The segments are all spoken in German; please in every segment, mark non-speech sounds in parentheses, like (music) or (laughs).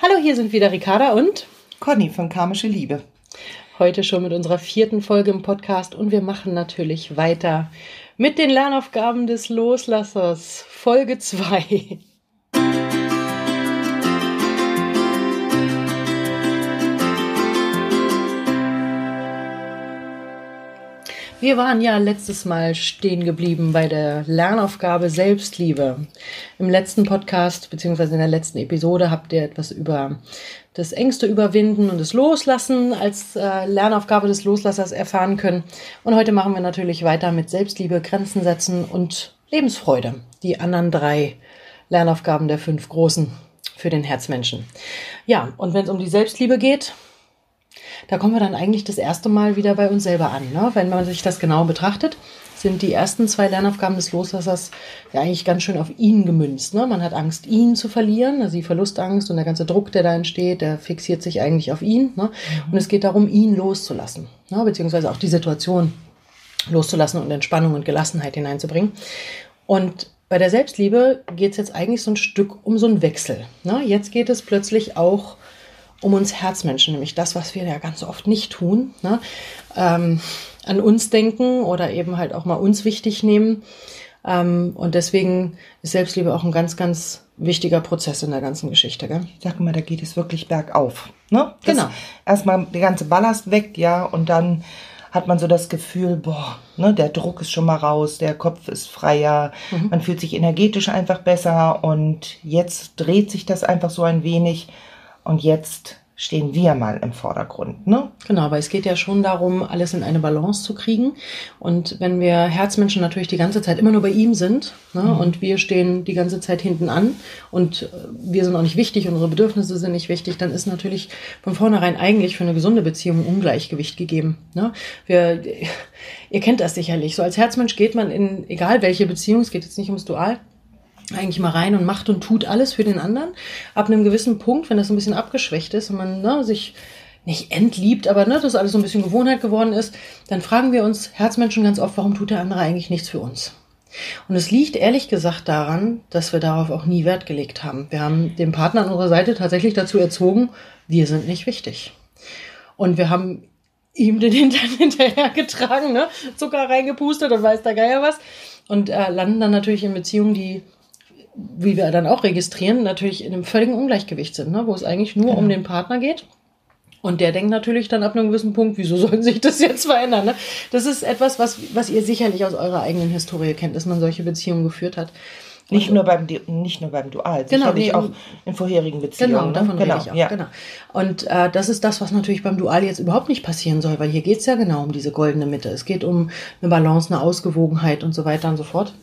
Hallo, hier sind wieder Ricarda und Conny von Karmische Liebe. Heute schon mit unserer vierten Folge im Podcast und wir machen natürlich weiter mit den Lernaufgaben des Loslassers. Folge 2. Wir waren ja letztes Mal stehen geblieben bei der Lernaufgabe Selbstliebe. Im letzten Podcast beziehungsweise in der letzten Episode habt ihr etwas über das Ängste überwinden und das Loslassen als äh, Lernaufgabe des Loslassers erfahren können. Und heute machen wir natürlich weiter mit Selbstliebe, Grenzen setzen und Lebensfreude. Die anderen drei Lernaufgaben der fünf großen für den Herzmenschen. Ja, und wenn es um die Selbstliebe geht, da kommen wir dann eigentlich das erste Mal wieder bei uns selber an. Ne? Wenn man sich das genau betrachtet, sind die ersten zwei Lernaufgaben des Loslassers ja eigentlich ganz schön auf ihn gemünzt. Ne? Man hat Angst, ihn zu verlieren, also die Verlustangst und der ganze Druck, der da entsteht, der fixiert sich eigentlich auf ihn. Ne? Mhm. Und es geht darum, ihn loszulassen, ne? beziehungsweise auch die Situation loszulassen und Entspannung und Gelassenheit hineinzubringen. Und bei der Selbstliebe geht es jetzt eigentlich so ein Stück um so einen Wechsel. Ne? Jetzt geht es plötzlich auch um uns Herzmenschen, nämlich das, was wir ja ganz oft nicht tun. Ne? Ähm, an uns denken oder eben halt auch mal uns wichtig nehmen. Ähm, und deswegen ist Selbstliebe auch ein ganz, ganz wichtiger Prozess in der ganzen Geschichte. Gell? Ich sag mal, da geht es wirklich bergauf. Ne? genau. Erstmal der ganze Ballast weg, ja, und dann hat man so das Gefühl, boah, ne, der Druck ist schon mal raus, der Kopf ist freier, mhm. man fühlt sich energetisch einfach besser und jetzt dreht sich das einfach so ein wenig und jetzt stehen wir mal im Vordergrund. Ne? Genau, aber es geht ja schon darum, alles in eine Balance zu kriegen. Und wenn wir Herzmenschen natürlich die ganze Zeit immer nur bei ihm sind ne, mhm. und wir stehen die ganze Zeit hinten an und äh, wir sind auch nicht wichtig, unsere Bedürfnisse sind nicht wichtig, dann ist natürlich von vornherein eigentlich für eine gesunde Beziehung Ungleichgewicht gegeben. Ne? Wir, ihr kennt das sicherlich. So als Herzmensch geht man in, egal welche Beziehung, es geht jetzt nicht ums Dual, eigentlich mal rein und macht und tut alles für den anderen. Ab einem gewissen Punkt, wenn das ein bisschen abgeschwächt ist und man ne, sich nicht entliebt, aber ne, das alles so ein bisschen Gewohnheit geworden ist, dann fragen wir uns Herzmenschen ganz oft, warum tut der andere eigentlich nichts für uns? Und es liegt ehrlich gesagt daran, dass wir darauf auch nie Wert gelegt haben. Wir haben den Partner an unserer Seite tatsächlich dazu erzogen, wir sind nicht wichtig. Und wir haben ihm den Hintern (laughs) hinterhergetragen, ne? Zucker reingepustet und weiß der Geier was. Und äh, landen dann natürlich in Beziehungen, die wie wir dann auch registrieren, natürlich in einem völligen Ungleichgewicht sind, ne? wo es eigentlich nur genau. um den Partner geht. Und der denkt natürlich dann ab einem gewissen Punkt, wieso soll sich das jetzt verändern? Ne? Das ist etwas, was, was ihr sicherlich aus eurer eigenen Historie kennt, dass man solche Beziehungen geführt hat. Nicht nur beim nicht nur beim Dual, genau, sicherlich nee, auch in vorherigen Beziehungen. Genau, ne? davon genau, rede ich auch. Ja. Genau. Und äh, das ist das, was natürlich beim Dual jetzt überhaupt nicht passieren soll, weil hier geht es ja genau um diese goldene Mitte. Es geht um eine Balance, eine Ausgewogenheit und so weiter und so fort.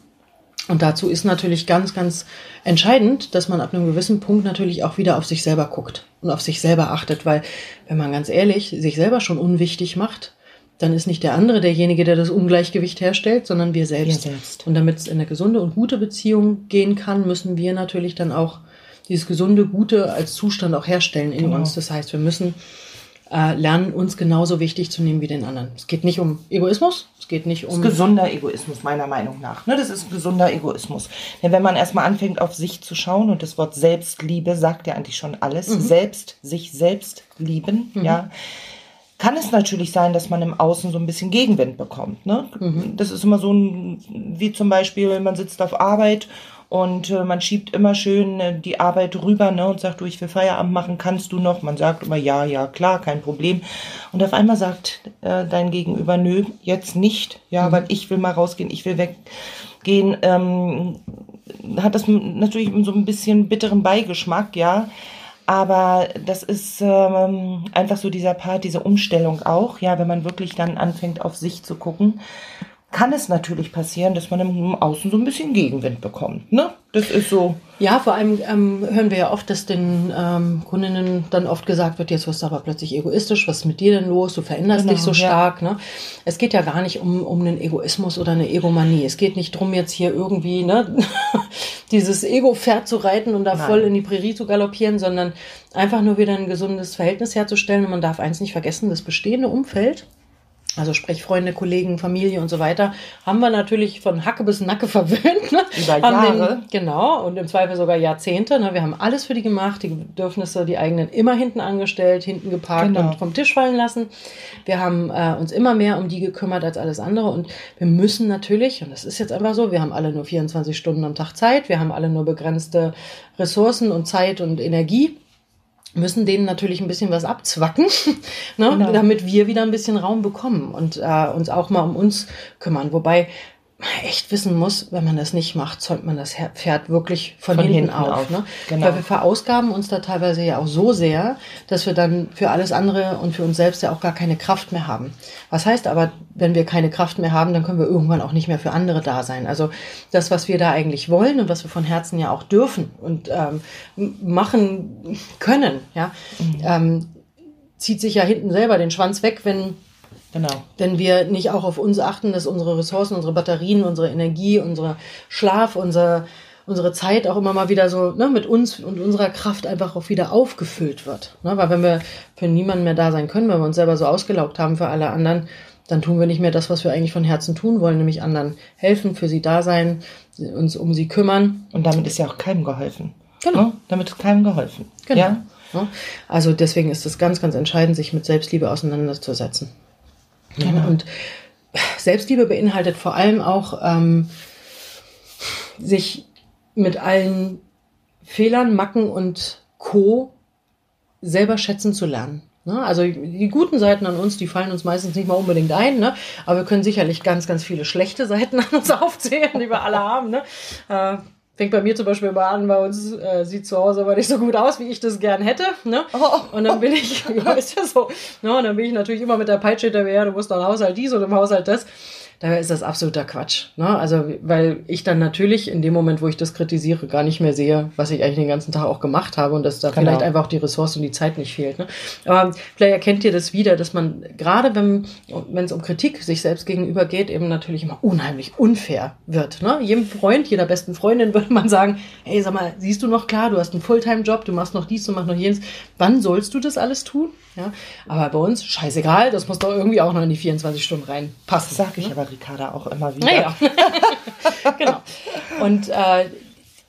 Und dazu ist natürlich ganz, ganz entscheidend, dass man ab einem gewissen Punkt natürlich auch wieder auf sich selber guckt und auf sich selber achtet, weil wenn man ganz ehrlich sich selber schon unwichtig macht, dann ist nicht der andere derjenige, der das Ungleichgewicht herstellt, sondern wir selbst. Wir selbst. Und damit es in eine gesunde und gute Beziehung gehen kann, müssen wir natürlich dann auch dieses gesunde, gute als Zustand auch herstellen in genau. uns. Das heißt, wir müssen äh, lernen, uns genauso wichtig zu nehmen wie den anderen. Es geht nicht um Egoismus, es geht nicht um. Das ist gesunder Egoismus, meiner Meinung nach. Ne, das ist gesunder Egoismus. Denn wenn man erstmal anfängt, auf sich zu schauen, und das Wort Selbstliebe sagt ja eigentlich schon alles, mhm. selbst, sich selbst lieben, mhm. ja kann es natürlich sein, dass man im Außen so ein bisschen Gegenwind bekommt. Ne? Mhm. Das ist immer so ein, wie zum Beispiel, man sitzt auf Arbeit und äh, man schiebt immer schön äh, die Arbeit rüber ne, und sagt, du, ich will Feierabend machen, kannst du noch? Man sagt immer, ja, ja, klar, kein Problem. Und auf einmal sagt äh, dein Gegenüber, nö, jetzt nicht, ja, mhm. weil ich will mal rausgehen, ich will weggehen. Ähm, hat das natürlich so ein bisschen bitteren Beigeschmack, ja. Aber das ist ähm, einfach so dieser Part, diese Umstellung auch, ja, wenn man wirklich dann anfängt, auf sich zu gucken kann es natürlich passieren, dass man im Außen so ein bisschen Gegenwind bekommt. Ne? Das ist so. Ja, vor allem ähm, hören wir ja oft, dass den ähm, Kundinnen dann oft gesagt wird, jetzt wirst du aber plötzlich egoistisch, was ist mit dir denn los? Du veränderst genau, dich so stark. Ja. Ne? Es geht ja gar nicht um, um einen Egoismus oder eine Egomanie. Es geht nicht drum jetzt hier irgendwie ne, (laughs) dieses Ego-Pferd zu reiten und da Nein. voll in die Prärie zu galoppieren, sondern einfach nur wieder ein gesundes Verhältnis herzustellen. Und man darf eins nicht vergessen, das bestehende Umfeld also sprich Freunde, Kollegen, Familie und so weiter, haben wir natürlich von Hacke bis Nacke (laughs) verwöhnt. Ne? Über Jahre. Den, genau, und im Zweifel sogar Jahrzehnte. Ne? Wir haben alles für die gemacht, die Bedürfnisse, die eigenen immer hinten angestellt, hinten geparkt Genau. und vom Tisch fallen lassen. Wir haben äh, uns immer mehr um die gekümmert als alles andere und wir müssen natürlich, und das ist jetzt einfach so, wir haben alle nur 24 Stunden am Tag Zeit, wir haben alle nur begrenzte Ressourcen und Zeit und Energie müssen denen natürlich ein bisschen was abzwacken, (laughs) ne, Genau. damit wir wieder ein bisschen Raum bekommen und äh, uns auch mal um uns kümmern. Wobei echt wissen muss, wenn man das nicht macht, zäumt man das Pferd wirklich von, Von hinten, hinten auf. auf. Ne? Genau. Weil wir verausgaben uns da teilweise ja auch so sehr, dass wir dann für alles andere und für uns selbst ja auch gar keine Kraft mehr haben. Was heißt aber, wenn wir keine Kraft mehr haben, dann können wir irgendwann auch nicht mehr für andere da sein. Also das, was wir da eigentlich wollen und was wir von Herzen ja auch dürfen und ähm, machen können, ja, ähm, zieht sich ja hinten selber den Schwanz weg, wenn Genau. wenn wir nicht auch auf uns achten, dass unsere Ressourcen, unsere Batterien, unsere Energie, unser Schlaf, unser, unsere Zeit auch immer mal wieder so ne, mit uns und unserer Kraft einfach auch wieder aufgefüllt wird. Ne? Weil wenn wir für niemanden mehr da sein können, wenn wir uns selber so ausgelaugt haben für alle anderen, dann tun wir nicht mehr das, was wir eigentlich von Herzen tun wollen, nämlich anderen helfen, für sie da sein, uns um sie kümmern. Und damit ist ja auch keinem geholfen. Genau. Ne? Damit ist keinem geholfen. Genau. Ja? Ne? Also deswegen ist es ganz, ganz entscheidend, sich mit Selbstliebe auseinanderzusetzen. Ja, und Selbstliebe beinhaltet vor allem auch, ähm, sich mit allen Fehlern, Macken und Co. selber schätzen zu lernen. Ne? Also die guten Seiten an uns, die fallen uns meistens nicht mal unbedingt ein, ne? aber wir können sicherlich ganz, ganz viele schlechte Seiten an uns (laughs) aufzählen, die wir alle haben. Ne? Äh, fängt bei mir zum Beispiel immer an, bei uns äh, sieht zu Hause aber nicht so gut aus, wie ich das gern hätte. Ne? Und dann bin ich, (laughs) ja, ist ja so. Ne? Und dann bin ich natürlich immer mit der Peitsche hinterher, du musst doch im Haushalt dies und im Haushalt das. Dabei ist das absoluter Quatsch. Ne? Also, weil ich dann natürlich in dem Moment, wo ich das kritisiere, gar nicht mehr sehe, was ich eigentlich den ganzen Tag auch gemacht habe und dass da Genau. vielleicht einfach auch die Ressource und die Zeit nicht fehlt. Ne? Aber vielleicht erkennt ihr das wieder, dass man gerade wenn es um Kritik sich selbst gegenüber geht, eben natürlich immer unheimlich unfair wird. Ne? Jedem Freund, jeder besten Freundin (laughs) würde man sagen, hey, sag mal, siehst du noch klar, du hast einen Fulltime-Job, du machst noch dies, du machst noch jenes. Wann sollst du das alles tun? Ja? Aber bei uns, scheißegal, das muss doch irgendwie auch noch in die 24 Stunden reinpassen. Das sage ich aber Ricarda auch immer wieder. Naja, (laughs) genau. Und äh,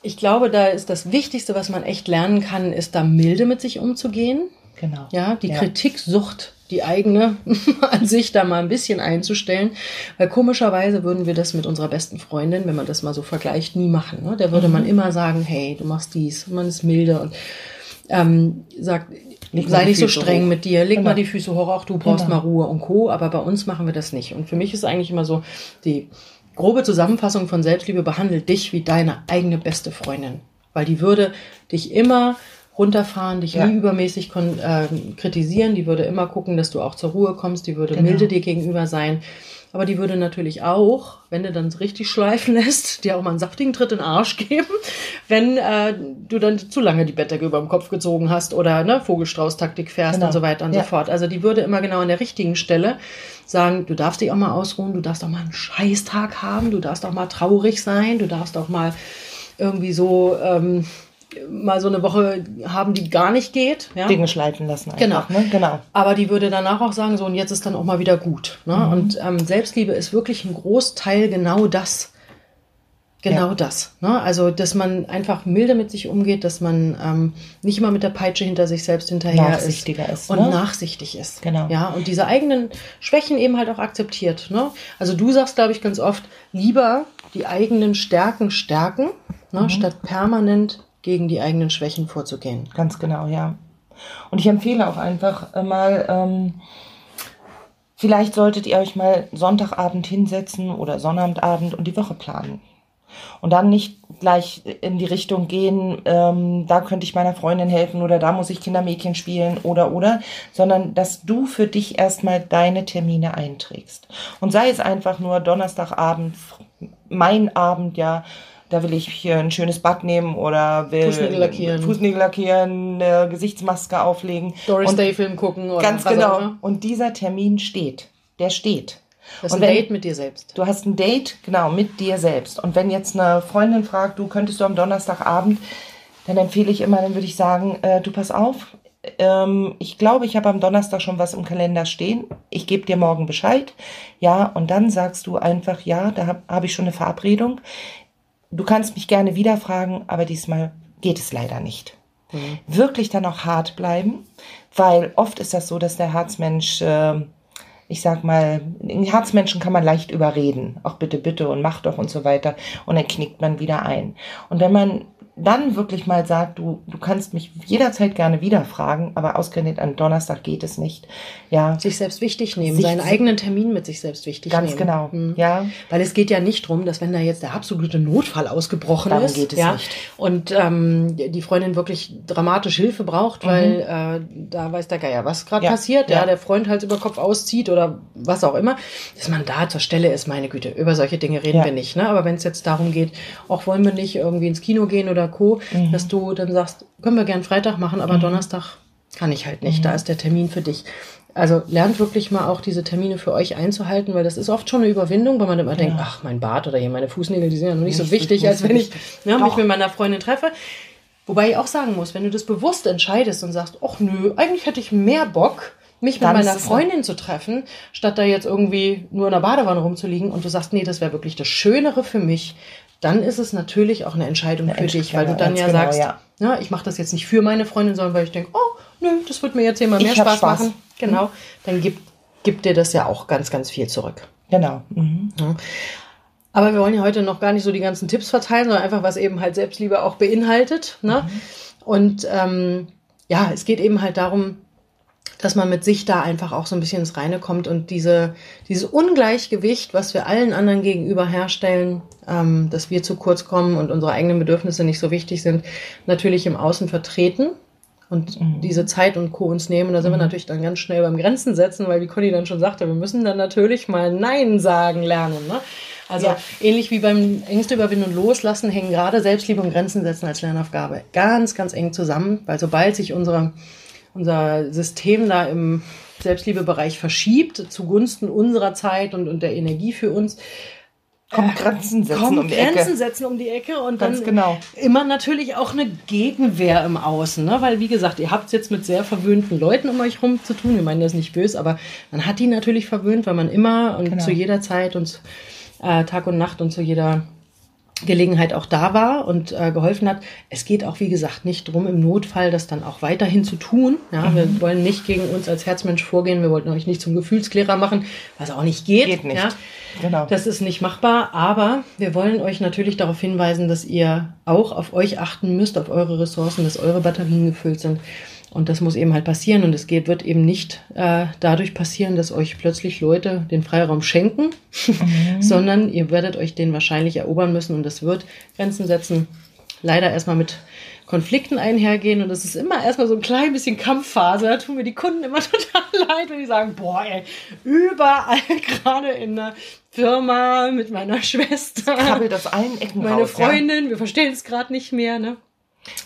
ich glaube, da ist das Wichtigste, was man echt lernen kann, ist da milde mit sich umzugehen. Genau. Ja, die Kritiksucht, die eigene (laughs) an sich da mal ein bisschen einzustellen. Weil komischerweise würden wir das mit unserer besten Freundin, wenn man das mal so vergleicht, nie machen. Ne? Da würde man immer sagen, hey, du machst dies, man ist milde und ähm, sagt, Leg sei nicht so streng hoch. mit dir, leg Genau. mal die Füße hoch, auch du brauchst Genau. mal Ruhe und Co. Aber bei uns machen wir das nicht. Und für mich ist eigentlich immer so die grobe Zusammenfassung von Selbstliebe, behandle dich wie deine eigene beste Freundin. Weil die würde dich immer runterfahren, dich Ja. nie übermäßig kon ähm, kritisieren, die würde immer gucken, dass du auch zur Ruhe kommst, die würde Genau. milde dir gegenüber sein. Aber die würde natürlich auch, wenn du dann richtig schleifen lässt, dir auch mal einen saftigen Tritt in den Arsch geben, wenn äh, du dann zu lange die Bettdecke über dem Kopf gezogen hast oder ne, Vogelstrauß-Taktik fährst Genau. und so weiter und Ja. so fort. Also die würde immer genau an der richtigen Stelle sagen, du darfst dich auch mal ausruhen, du darfst auch mal einen Scheißtag haben, du darfst auch mal traurig sein, du darfst auch mal irgendwie so ähm, mal so eine Woche haben, die gar nicht geht. Ja? Dinge schleifen lassen einfach. Genau. Ne? Genau. Aber die würde danach auch sagen, so und jetzt ist dann auch mal wieder gut. Ne? Mhm. Und ähm, Selbstliebe ist wirklich ein Großteil genau das. Genau Ja. das. Ne? Also, dass man einfach milde mit sich umgeht, dass man ähm, nicht immer mit der Peitsche hinter sich selbst hinterher Nachsichtiger ist, und ne? nachsichtig ist. Genau. Ja, und diese eigenen Schwächen eben halt auch akzeptiert. Ne? Also du sagst, glaube ich, ganz oft, lieber die eigenen Stärken stärken, ne? Mhm. statt permanent gegen die eigenen Schwächen vorzugehen. Ganz genau, ja. Und ich empfehle auch einfach äh, mal, ähm, vielleicht solltet ihr euch mal Sonntagabend hinsetzen oder Sonnabendabend und die Woche planen. Und dann nicht gleich in die Richtung gehen, ähm, da könnte ich meiner Freundin helfen oder da muss ich Kindermädchen spielen oder oder, sondern dass du für dich erstmal deine Termine einträgst. Und sei es einfach nur Donnerstagabend, mein Abend, ja, da will ich hier ein schönes Bad nehmen oder will Fußnägel lackieren. Fußnägel lackieren, eine Gesichtsmaske auflegen. Doris Und Day Film gucken oder Ganz genau. Und dieser Termin steht. Der steht. Das ist Und ein wenn- Date mit dir selbst. Du hast ein Date, genau, mit dir selbst. Und wenn jetzt eine Freundin fragt, du könntest du am Donnerstagabend, dann empfehle ich immer, dann würde ich sagen, äh, du pass auf, ähm, ich glaube, ich habe am Donnerstag schon was im Kalender stehen. Ich gebe dir morgen Bescheid. Ja, und dann sagst du einfach, ja, da habe hab ich schon eine Verabredung. Du kannst mich gerne wieder fragen, aber diesmal geht es leider nicht. Mhm. Wirklich dann auch hart bleiben, weil oft ist das so, dass der Herzmensch, äh, ich sag mal, den Herzmenschen kann man leicht überreden. Auch bitte, bitte und mach doch und so weiter. Und dann knickt man wieder ein. Und wenn man dann wirklich mal sagt, du, du kannst mich jederzeit gerne wieder fragen, aber ausgerechnet an Donnerstag geht es nicht. Ja. Sich selbst wichtig nehmen, sich seinen eigenen Termin mit sich selbst wichtig ganz nehmen. Ganz genau. Mhm. Ja. Weil es geht ja nicht drum, dass wenn da jetzt der absolute Notfall ausgebrochen Darum ist, geht es ja, nicht. und ähm, die Freundin wirklich dramatisch Hilfe braucht, mhm. weil äh, da weiß der Geier, was gerade ja. passiert, ja. ja, der Freund Hals über Kopf auszieht oder was auch immer, dass man da zur Stelle ist, meine Güte, über solche Dinge reden wir nicht. Ne? Aber wenn es jetzt darum geht, auch wollen wir nicht irgendwie ins Kino gehen oder Co., mhm. dass du dann sagst, können wir gern Freitag machen, aber mhm. Donnerstag kann ich halt nicht. Mhm. Da ist der Termin für dich. Also lernt wirklich mal auch diese Termine für euch einzuhalten, weil das ist oft schon eine Überwindung, weil man immer ja. denkt, ach, mein Bart oder hier meine Fußnägel, die sind ja noch nicht, nicht so wichtig, als wenn ich ja, mich mit meiner Freundin treffe. Wobei ich auch sagen muss, wenn du das bewusst entscheidest und sagst, ach nö, eigentlich hätte ich mehr Bock, mich mit meiner Freundin zu treffen, statt da jetzt irgendwie nur in der Badewanne rumzuliegen und du sagst, nee, das wäre wirklich das Schönere für mich, dann ist es natürlich auch eine Entscheidung eine für dich, weil du dann ja genau, sagst, ja. ja ich mache das jetzt nicht für meine Freundin, sondern weil ich denke, oh, nö, das wird mir jetzt hier mal mehr Spaß, Spaß, machen. Genau, mhm. dann gibt, gibt dir das ja auch ganz, ganz viel zurück. Genau. Mhm. Ja. Aber wir wollen ja heute noch gar nicht so die ganzen Tipps verteilen, sondern einfach, was eben halt Selbstliebe auch beinhaltet. Ne? Mhm. Und ähm, ja, es geht eben halt darum, dass man mit sich da einfach auch so ein bisschen ins Reine kommt und diese, dieses Ungleichgewicht, was wir allen anderen gegenüber herstellen, ähm, dass wir zu kurz kommen und unsere eigenen Bedürfnisse nicht so wichtig sind, natürlich im Außen vertreten und mhm. diese Zeit und Co. uns nehmen. Da sind mhm. wir natürlich dann ganz schnell beim Grenzen setzen, weil wie Conny dann schon sagte, wir müssen dann natürlich mal Nein sagen lernen. Ne? Also ja. ähnlich wie beim Ängste überwinden und loslassen hängen gerade Selbstliebe und Grenzen setzen als Lernaufgabe ganz, ganz eng zusammen, weil sobald sich unsere unser System da im Selbstliebebereich verschiebt zugunsten unserer Zeit und, und der Energie für uns, kommt Grenzen setzen kommt um die Grenzen Ecke. setzen um die Ecke und Ganz dann genau. immer natürlich auch eine Gegenwehr im Außen, ne? weil wie gesagt, ihr habt es jetzt mit sehr verwöhnten Leuten um euch rum zu tun. Wir meinen das nicht böse, aber man hat die natürlich verwöhnt, weil man immer und genau. zu jeder Zeit und äh, Tag und Nacht und zu jeder Gelegenheit auch da war und äh, geholfen hat. Es geht auch, wie gesagt, nicht drum im Notfall das dann auch weiterhin zu tun. Ja, mhm. Wir wollen nicht gegen uns als Herzmensch vorgehen. Wir wollten euch nicht zum Gefühlsklärer machen, was auch nicht geht. Geht nicht. Ja. Genau. Das ist nicht machbar. Aber wir wollen euch natürlich darauf hinweisen, dass ihr auch auf euch achten müsst, auf eure Ressourcen, dass eure Batterien gefüllt sind und das muss eben halt passieren. Und es wird eben nicht äh, dadurch passieren, dass euch plötzlich Leute den Freiraum schenken, mhm. (laughs) sondern ihr werdet euch den wahrscheinlich erobern müssen. Und das wird Grenzen setzen. Leider erstmal mit Konflikten einhergehen. Und das ist immer erstmal so ein klein bisschen Kampfphase. Da tun mir die Kunden immer (laughs) total leid, wenn die sagen, boah, ey, überall (laughs) gerade in der Firma mit meiner Schwester. Krabbelt aus allen Ecken Meine raus, Freundin, ja. wir verstehen es gerade nicht mehr, ne?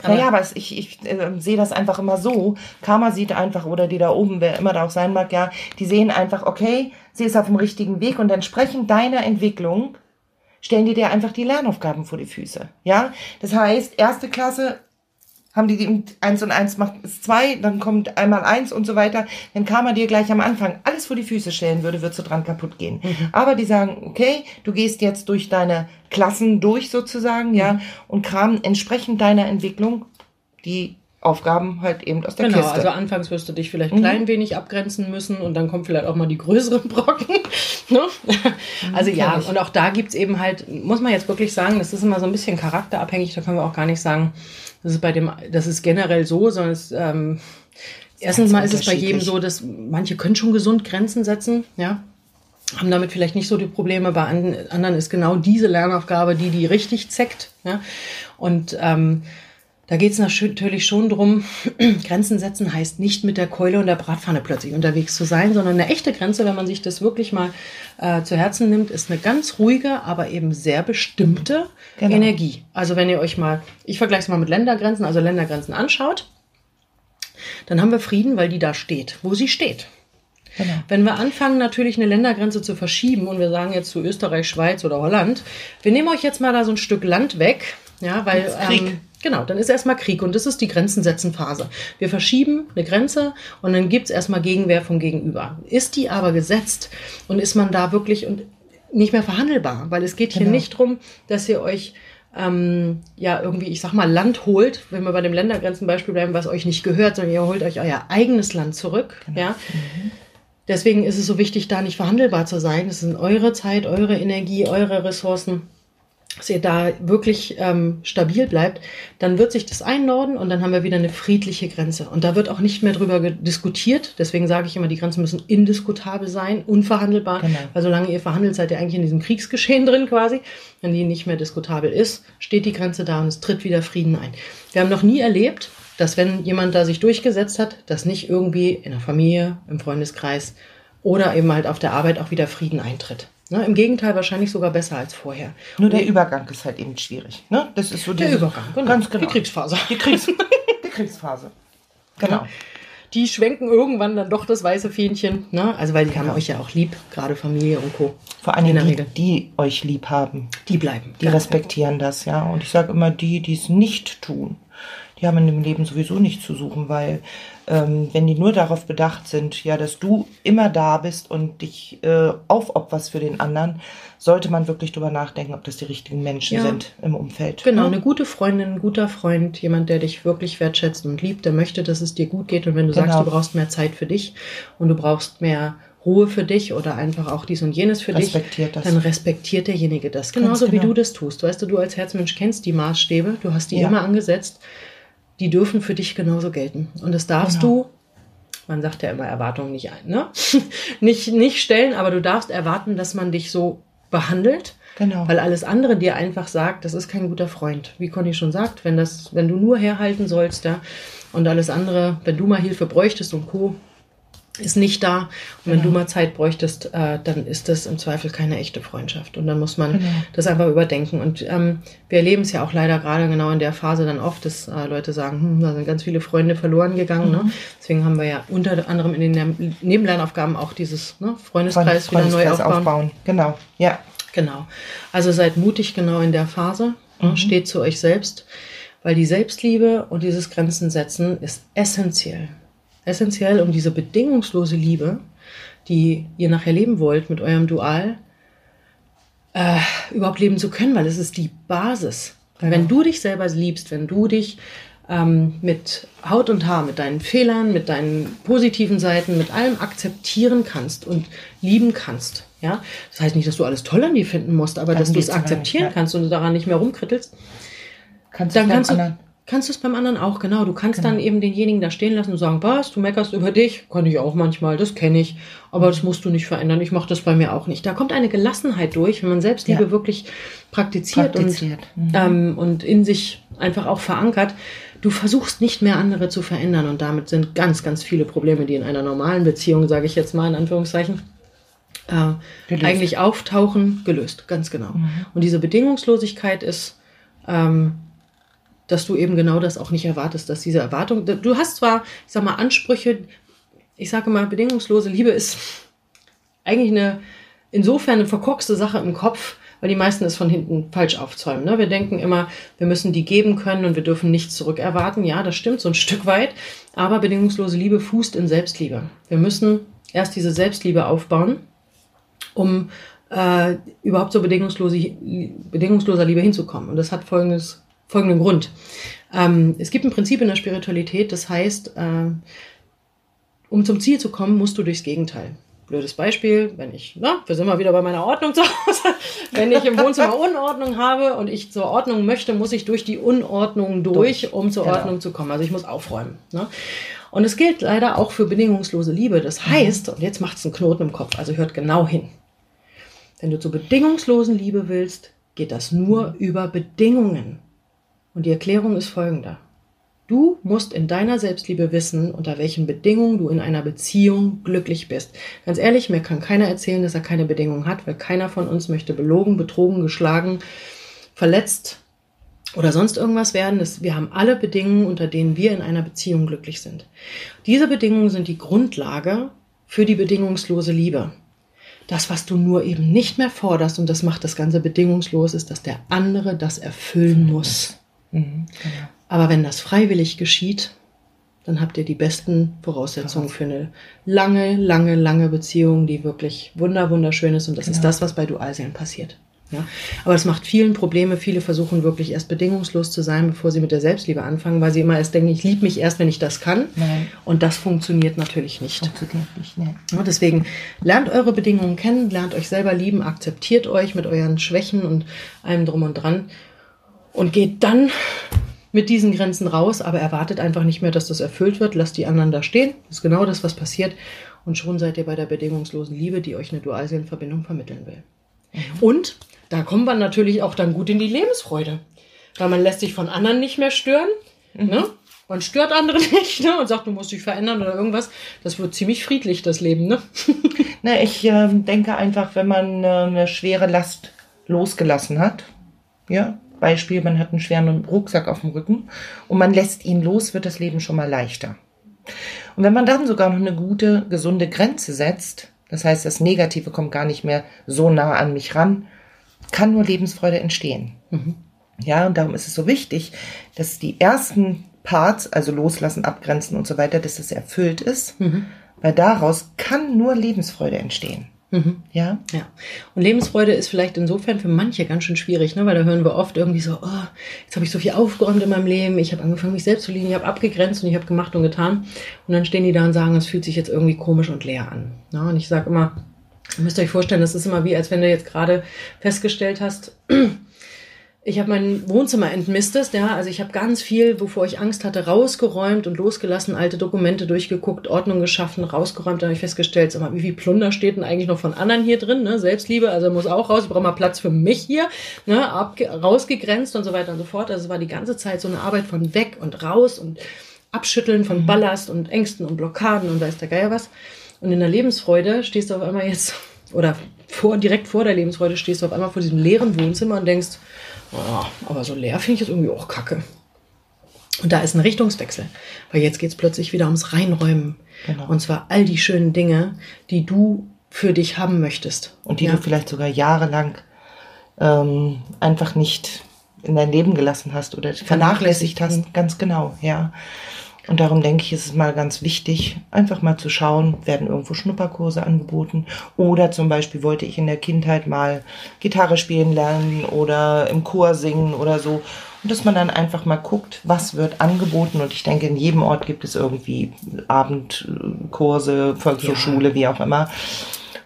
Aber naja, aber ich, ich äh, sehe das einfach immer so. Karma sieht einfach, oder die da oben, wer immer da auch sein mag, ja, die sehen einfach, okay, sie ist auf dem richtigen Weg und entsprechend deiner Entwicklung stellen die dir einfach die Lernaufgaben vor die Füße. Ja, das heißt, erste Klasse haben die, die eins und eins macht ist zwei, dann kommt einmal eins und so weiter. Wenn Karma dir gleich am Anfang alles vor die Füße stellen würde, würdest du dran kaputt gehen. Mhm. Aber die sagen, okay, du gehst jetzt durch deine Klassen durch sozusagen, mhm. ja, und kramen entsprechend deiner Entwicklung die Aufgaben halt eben aus der genau, Kiste. also anfangs wirst du dich vielleicht ein mhm. klein wenig abgrenzen müssen und dann kommt vielleicht auch mal die größeren Brocken. (laughs) ne? Also ja, und auch da gibt's eben halt, muss man jetzt wirklich sagen, das ist immer so ein bisschen charakterabhängig, da können wir auch gar nicht sagen, das ist bei dem, das ist generell so, sondern es, ähm, erstens mal ist es bei jedem so, dass manche können schon gesund Grenzen setzen, ja, haben damit vielleicht nicht so die Probleme. Bei anderen ist genau diese Lernaufgabe, die die richtig zeckt. Ja? Und ähm, da geht es natürlich schon drum, (clears throat) Grenzen setzen heißt nicht mit der Keule und der Bratpfanne plötzlich unterwegs zu sein, sondern eine echte Grenze, wenn man sich das wirklich mal äh, zu Herzen nimmt, ist eine ganz ruhige, aber eben sehr bestimmte genau. Energie. Also wenn ihr euch mal, ich vergleiche es mal mit Ländergrenzen, also Ländergrenzen anschaut, dann haben wir Frieden, weil die da steht, wo sie steht. Genau. Wenn wir anfangen, natürlich eine Ländergrenze zu verschieben und wir sagen jetzt zu Österreich, Schweiz oder Holland, wir nehmen euch jetzt mal da so ein Stück Land weg, ja, weil Krieg. Ähm, Genau, dann ist erstmal Krieg und das ist die Grenzensetzen-Phase. Wir verschieben eine Grenze und dann gibt's erstmal Gegenwehr vom Gegenüber. Ist die aber gesetzt und ist man da wirklich und nicht mehr verhandelbar, weil es geht hier Genau. nicht drum, dass ihr euch ähm, ja irgendwie, ich sag mal, Land holt, wenn wir bei dem Ländergrenzenbeispiel bleiben, was euch nicht gehört, sondern ihr holt euch euer eigenes Land zurück. Ja. Deswegen ist es so wichtig, da nicht verhandelbar zu sein. Es sind eure Zeit, eure Energie, eure Ressourcen, dass ihr da wirklich ähm, stabil bleibt. Dann wird sich das einnorden und dann haben wir wieder eine friedliche Grenze. Und da wird auch nicht mehr drüber diskutiert. Deswegen sage ich immer, die Grenzen müssen indiskutabel sein, unverhandelbar. Genau. Weil solange ihr verhandelt, seid ihr eigentlich in diesem Kriegsgeschehen drin quasi. Wenn die nicht mehr diskutabel ist, steht die Grenze da und es tritt wieder Frieden ein. Wir haben noch nie erlebt, dass wenn jemand da sich durchgesetzt hat, dass nicht irgendwie in der Familie, im Freundeskreis oder eben halt auf der Arbeit auch wieder Frieden eintritt. Ne, Im Gegenteil, wahrscheinlich sogar besser als vorher. Nur der Übergang ist halt eben schwierig. Ne? Das ist so Der Übergang, genau. Ganz genau. Die Kriegsphase. Die, Kriegs die Kriegsphase. (laughs) Genau. Die schwenken irgendwann dann doch das weiße Fähnchen. Ne? Also, weil die haben euch ja auch lieb, gerade Familie und Co. Vor allem die, Regel. die euch lieb haben. Die bleiben. Die respektieren das, ja. Und ich sage immer, die, die es nicht tun, die haben in dem Leben sowieso nichts zu suchen, weil ähm, wenn die nur darauf bedacht sind, ja, dass du immer da bist und dich äh, aufopferst für den anderen, sollte man wirklich drüber nachdenken, ob das die richtigen Menschen Ja. sind im Umfeld. Genau, Ne? eine gute Freundin, ein guter Freund, jemand, der dich wirklich wertschätzt und liebt, der möchte, dass es dir gut geht. Und wenn du sagst, Genau. du brauchst mehr Zeit für dich und du brauchst mehr Ruhe für dich oder einfach auch dies und jenes für Respektiert dich, das. dann respektiert derjenige das. Genauso wie genau. du das tust. Weißt du, du als Herzmensch kennst die Maßstäbe, du hast die Ja. immer angesetzt. Die dürfen für dich genauso gelten. Und das darfst Genau. du man sagt ja immer Erwartungen nicht ein, ne? (laughs) nicht, nicht stellen, aber du darfst erwarten, dass man dich so behandelt. Genau. Weil alles andere dir einfach sagt, das ist kein guter Freund. Wie Conny schon sagt, wenn das, wenn du nur herhalten sollst, ja, und alles andere, wenn du mal Hilfe bräuchtest und Co., ist nicht da. Und wenn du mal Zeit bräuchtest, äh, dann ist das im Zweifel keine echte Freundschaft. Und dann muss man Genau. das einfach überdenken. Und ähm, wir erleben es ja auch leider gerade genau in der Phase dann oft, dass äh, Leute sagen, hm, da sind ganz viele Freunde verloren gegangen. Ne? Deswegen haben wir ja unter anderem in den Ne- Nebenlernaufgaben auch dieses ne, Freundeskreis wieder neu Freundeskreis aufbauen. aufbauen. Genau. Ja. Genau. Also seid mutig genau in der Phase. ne? Steht zu euch selbst, weil die Selbstliebe und dieses Grenzen setzen ist essentiell. Essentiell, um diese bedingungslose Liebe, die ihr nachher leben wollt mit eurem Dual, äh, überhaupt leben zu können, weil es ist die Basis. Weil wenn du dich selber liebst, wenn du dich ähm, mit Haut und Haar, mit deinen Fehlern, mit deinen positiven Seiten, mit allem akzeptieren kannst und lieben kannst, ja, das heißt nicht, dass du alles toll an dir finden musst, aber dass du es gar nicht, akzeptieren ja. kannst und du daran nicht mehr rumkrittelst, Kannst dann du kannst du, anderen. Kannst du es beim anderen auch, genau. Du kannst dann eben denjenigen da stehen lassen und sagen, was, du meckerst über dich, kann ich auch manchmal, das kenne ich, aber das musst du nicht verändern, ich mache das bei mir auch nicht. Da kommt eine Gelassenheit durch, wenn man Selbstliebe Ja. wirklich praktiziert, Praktiziert. Mhm. Und, ähm, und in sich einfach auch verankert. Du versuchst nicht mehr andere zu verändern und damit sind ganz, ganz viele Probleme, die in einer normalen Beziehung, sage ich jetzt mal in Anführungszeichen, äh, eigentlich auftauchen, gelöst, ganz genau. Und diese Bedingungslosigkeit ist, ähm, dass du eben genau das auch nicht erwartest, dass diese Erwartung, du hast zwar, ich sag mal, Ansprüche, ich sage mal, bedingungslose Liebe ist eigentlich eine, insofern eine verkorkste Sache im Kopf, weil die meisten es von hinten falsch aufzäumen. Ne? Wir denken immer, wir müssen die geben können und wir dürfen nichts zurückerwarten. Ja, das stimmt so ein (laughs) Stück weit, aber bedingungslose Liebe fußt in Selbstliebe. Wir müssen erst diese Selbstliebe aufbauen, um äh, überhaupt zur bedingungslose, bedingungsloser Liebe hinzukommen. Und das hat folgendes, folgenden Grund. Ähm, es gibt ein Prinzip in der Spiritualität, das heißt, äh, um zum Ziel zu kommen, musst du durchs Gegenteil. Blödes Beispiel, wenn ich, na, wir sind mal wieder bei meiner Ordnung zu Hause, (laughs) wenn ich im Wohnzimmer Unordnung habe und ich zur Ordnung möchte, muss ich durch die Unordnung durch, Durch, um zur genau. Ordnung zu kommen. Also ich muss aufräumen. Ne? Und es gilt leider auch für bedingungslose Liebe. Das heißt, und jetzt macht es einen Knoten im Kopf, also hört genau hin. Wenn du zur bedingungslosen Liebe willst, geht das nur über Bedingungen. Und die Erklärung ist folgender. Du musst in deiner Selbstliebe wissen, unter welchen Bedingungen du in einer Beziehung glücklich bist. Ganz ehrlich, mir kann keiner erzählen, dass er keine Bedingungen hat, weil keiner von uns möchte belogen, betrogen, geschlagen, verletzt oder sonst irgendwas werden. Wir haben alle Bedingungen, unter denen wir in einer Beziehung glücklich sind. Diese Bedingungen sind die Grundlage für die bedingungslose Liebe. Das, was du nur eben nicht mehr forderst, und das macht das Ganze bedingungslos, ist, dass der andere das erfüllen muss. Mhm, genau. Aber wenn das freiwillig geschieht, dann habt ihr die besten Voraussetzungen für eine lange, lange, lange Beziehung, die wirklich wunder, wunderschön ist. Und das genau. ist das, was bei Dualseelen passiert. Ja, aber es macht vielen Probleme. Viele versuchen wirklich erst bedingungslos zu sein, bevor sie mit der Selbstliebe anfangen, weil sie immer erst denken, ich liebe mich erst, wenn ich das kann. Nein. Und das funktioniert natürlich nicht. Funktioniert nicht, ne. Ja, deswegen lernt eure Bedingungen kennen, lernt euch selber lieben, akzeptiert euch mit euren Schwächen und allem drum und dran und geht dann mit diesen Grenzen raus, aber erwartet einfach nicht mehr, dass das erfüllt wird. Lasst die anderen da stehen. Das ist genau das, was passiert. Und schon seid ihr bei der bedingungslosen Liebe, die euch eine Dualseelenverbindung vermitteln will. Mhm. Und da kommt man natürlich auch dann gut in die Lebensfreude. Weil man lässt sich von anderen nicht mehr stören. Mhm. Ne? Man stört andere (laughs) nicht ne? und sagt, du musst dich verändern oder irgendwas. Das wird ziemlich friedlich, das Leben. Ne? (laughs) Na, ich äh, denke einfach, wenn man äh, eine schwere Last losgelassen hat, ja, Beispiel, man hat einen schweren Rucksack auf dem Rücken und man lässt ihn los, wird das Leben schon mal leichter. Und wenn man dann sogar noch eine gute, gesunde Grenze setzt, das heißt, das Negative kommt gar nicht mehr so nah an mich ran, kann nur Lebensfreude entstehen. Mhm. Ja, und darum ist es so wichtig, dass die ersten Parts, also loslassen, abgrenzen und so weiter, dass das erfüllt ist, mhm. weil daraus kann nur Lebensfreude entstehen. Mhm. Ja. Ja. Und Lebensfreude ist vielleicht insofern für manche ganz schön schwierig, ne? weil da hören wir oft irgendwie so, oh, jetzt habe ich so viel aufgeräumt in meinem Leben, ich habe angefangen, mich selbst zu lieben, ich habe abgegrenzt und ich habe gemacht und getan. Und dann stehen die da und sagen, es fühlt sich jetzt irgendwie komisch und leer an. Ja? Und ich sage immer, Ihr müsst euch vorstellen, das ist immer wie, als wenn du jetzt gerade festgestellt hast, (clears throat) ich habe mein Wohnzimmer entmistet, ja, also ich habe ganz viel, wovor ich Angst hatte, rausgeräumt und losgelassen, alte Dokumente durchgeguckt, Ordnung geschaffen, rausgeräumt, dann habe ich festgestellt, sag mal, wie viel Plunder steht denn eigentlich noch von anderen hier drin, ne? Selbstliebe, also muss auch raus, ich brauche mal Platz für mich hier, ne? Abge rausgegrenzt und so weiter und so fort. Also es war die ganze Zeit so eine Arbeit von weg und raus und Abschütteln von mhm. Ballast und Ängsten und Blockaden und weiß der Geier was. Und in der Lebensfreude stehst du auf einmal jetzt, oder vor, direkt vor der Lebensfreude stehst du auf einmal vor diesem leeren Wohnzimmer und denkst, oh, aber so leer finde ich jetzt irgendwie auch kacke. Und da ist ein Richtungswechsel, weil jetzt geht es plötzlich wieder ums Reinräumen. Genau. Und zwar all die schönen Dinge, die du für dich haben möchtest. Und die ja? du vielleicht sogar jahrelang ähm, einfach nicht in dein Leben gelassen hast oder vernachlässigt hast. Ganz genau, ja. Und darum denke ich, ist es mal ganz wichtig, einfach mal zu schauen, werden irgendwo Schnupperkurse angeboten. Oder zum Beispiel wollte ich in der Kindheit mal Gitarre spielen lernen oder im Chor singen oder so. Und dass man dann einfach mal guckt, was wird angeboten. Und ich denke, in jedem Ort gibt es irgendwie Abendkurse, Volkshochschule, ja. wie auch immer.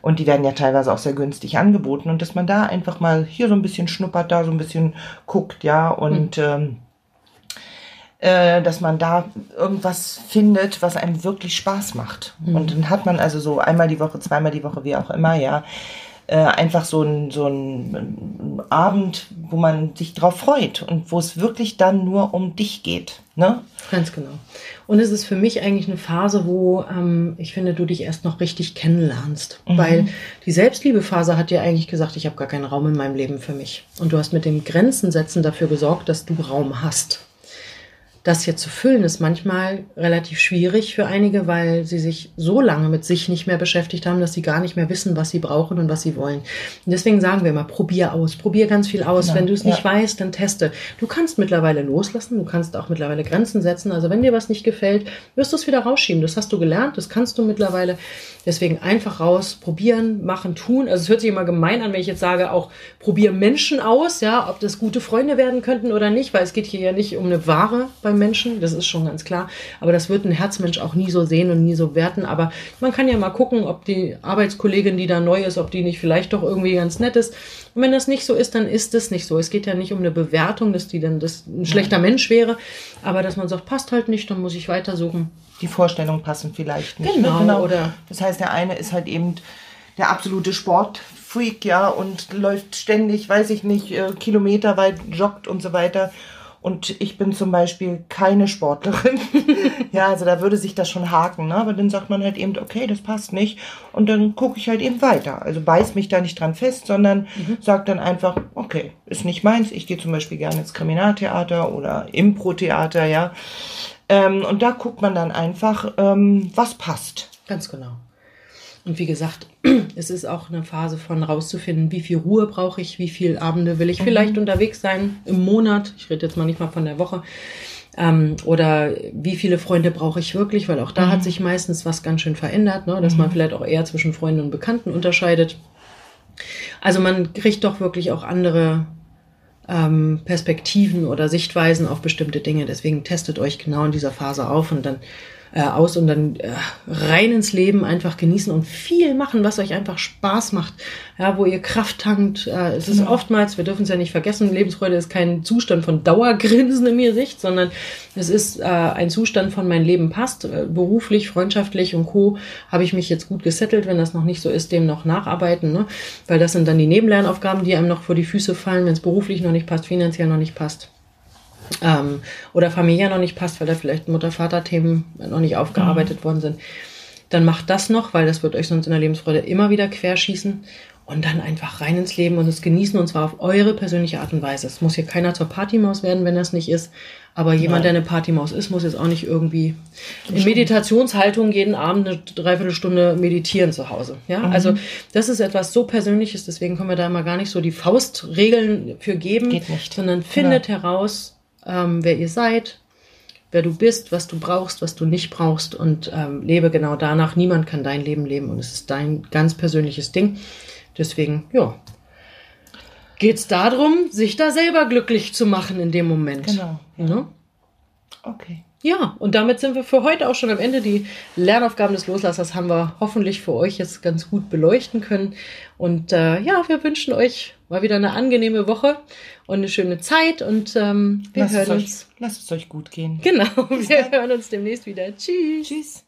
Und die werden ja teilweise auch sehr günstig angeboten. Und dass man da einfach mal hier so ein bisschen schnuppert, da so ein bisschen guckt, ja. Und mhm. ähm, äh, dass man da irgendwas findet, was einem wirklich Spaß macht. Mhm. Und dann hat man also so einmal die Woche, zweimal die Woche, wie auch immer, ja, äh, einfach so ein, so ein Abend, wo man sich drauf freut und wo es wirklich dann nur um dich geht. Ne? Ganz genau. Und es ist für mich eigentlich eine Phase, wo ähm, ich finde, du dich erst noch richtig kennenlernst. Mhm. Weil die Selbstliebephase hat dir eigentlich gesagt, ich habe gar keinen Raum in meinem Leben für mich. Und du hast mit dem Grenzensetzen dafür gesorgt, dass du Raum hast das hier zu füllen, ist manchmal relativ schwierig für einige, weil sie sich so lange mit sich nicht mehr beschäftigt haben, dass sie gar nicht mehr wissen, was sie brauchen und was sie wollen. Und deswegen sagen wir immer, probier aus, probier ganz viel aus. Genau. Wenn du es nicht ja. weißt, dann teste. Du kannst mittlerweile loslassen, du kannst auch mittlerweile Grenzen setzen. Also wenn dir was nicht gefällt, wirst du es wieder rausschieben. Das hast du gelernt, das kannst du mittlerweile. Deswegen einfach raus, probieren, machen, tun. Also es hört sich immer gemein an, wenn ich jetzt sage, auch probier Menschen aus, ja, ob das gute Freunde werden könnten oder nicht, weil es geht hier ja nicht um eine Ware beim beim Menschen, das ist schon ganz klar. Aber das wird ein Herzmensch auch nie so sehen und nie so werten. Aber man kann ja mal gucken, ob die Arbeitskollegin, die da neu ist, ob die nicht vielleicht doch irgendwie ganz nett ist. Und wenn das nicht so ist, dann ist es nicht so. Es geht ja nicht um eine Bewertung, dass die dann das ein schlechter Mensch wäre, aber dass man sagt, passt halt nicht, dann muss ich weitersuchen. Die Vorstellungen passen vielleicht nicht. Genau, genau. Oder das heißt, der eine ist halt eben der absolute Sportfreak, ja, und läuft ständig, weiß ich nicht, äh, kilometerweit, joggt und so weiter. Und ich bin zum Beispiel keine Sportlerin. (laughs) ja, also da würde sich das schon haken, ne? Aber dann sagt man halt eben, okay, das passt nicht. Und dann gucke ich halt eben weiter. Also beiß mich da nicht dran fest, sondern mhm. sag dann einfach, okay, ist nicht meins. Ich gehe zum Beispiel gerne ins Kriminaltheater oder Impro-Theater, ja. Ähm, und da guckt man dann einfach, ähm, was passt. Ganz genau. Und wie gesagt, (clears throat) es ist auch eine Phase von rauszufinden, wie viel Ruhe brauche ich, wie viele Abende will ich mhm. vielleicht unterwegs sein im Monat. Ich rede jetzt mal nicht mal von der Woche. Ähm, oder wie viele Freunde brauche ich wirklich, weil auch da mhm. hat sich meistens was ganz schön verändert, ne? dass mhm. man vielleicht auch eher zwischen Freunden und Bekannten unterscheidet. Also man kriegt doch wirklich auch andere ähm, Perspektiven oder Sichtweisen auf bestimmte Dinge. Deswegen testet euch genau in dieser Phase auf und dann äh, aus und dann äh, rein ins Leben einfach genießen und viel machen, was euch einfach Spaß macht, ja, wo ihr Kraft tankt. Äh, es ist ja. oftmals, wir dürfen es ja nicht vergessen, Lebensfreude ist kein Zustand von Dauergrinsen in mir Sicht, sondern es ist äh, ein Zustand von mein Leben passt, äh, beruflich, freundschaftlich und co. habe ich mich jetzt gut gesettelt, wenn das noch nicht so ist, dem noch nacharbeiten, ne? weil das sind dann die Nebenlernaufgaben, die einem noch vor die Füße fallen, wenn es beruflich noch nicht passt, finanziell noch nicht passt ähm, oder Familie noch nicht passt, weil da vielleicht Mutter-Vater-Themen noch nicht aufgearbeitet mhm. worden sind, dann macht das noch, weil das wird euch sonst in der Lebensfreude immer wieder querschießen und dann einfach rein ins Leben und es genießen und zwar auf eure persönliche Art und Weise. Es muss hier keiner zur Partymaus werden, wenn das nicht ist. Aber jemand, Nein. der eine Partymaus ist, muss jetzt auch nicht irgendwie in Meditationshaltung jeden Abend eine Dreiviertelstunde meditieren zu Hause. Ja, mhm. also das ist etwas so Persönliches, deswegen können wir da mal gar nicht so die Faustregeln für geben, sondern findet genau. heraus, ähm, wer ihr seid, wer du bist, was du brauchst, was du nicht brauchst und ähm, lebe genau danach. Niemand kann dein Leben leben und es ist dein ganz persönliches Ding. Deswegen, ja, geht es darum, sich da selber glücklich zu machen in dem Moment. Genau. Ja. Ne? Okay. Ja, und damit sind wir für heute auch schon am Ende. Die Lernaufgaben des Loslassers haben wir hoffentlich für euch jetzt ganz gut beleuchten können. Und äh, ja, wir wünschen euch mal wieder eine angenehme Woche und eine schöne Zeit. Und ähm, wir lasst hören uns. lasst es euch gut gehen. Genau, wir hören uns demnächst wieder. Tschüss. Tschüss.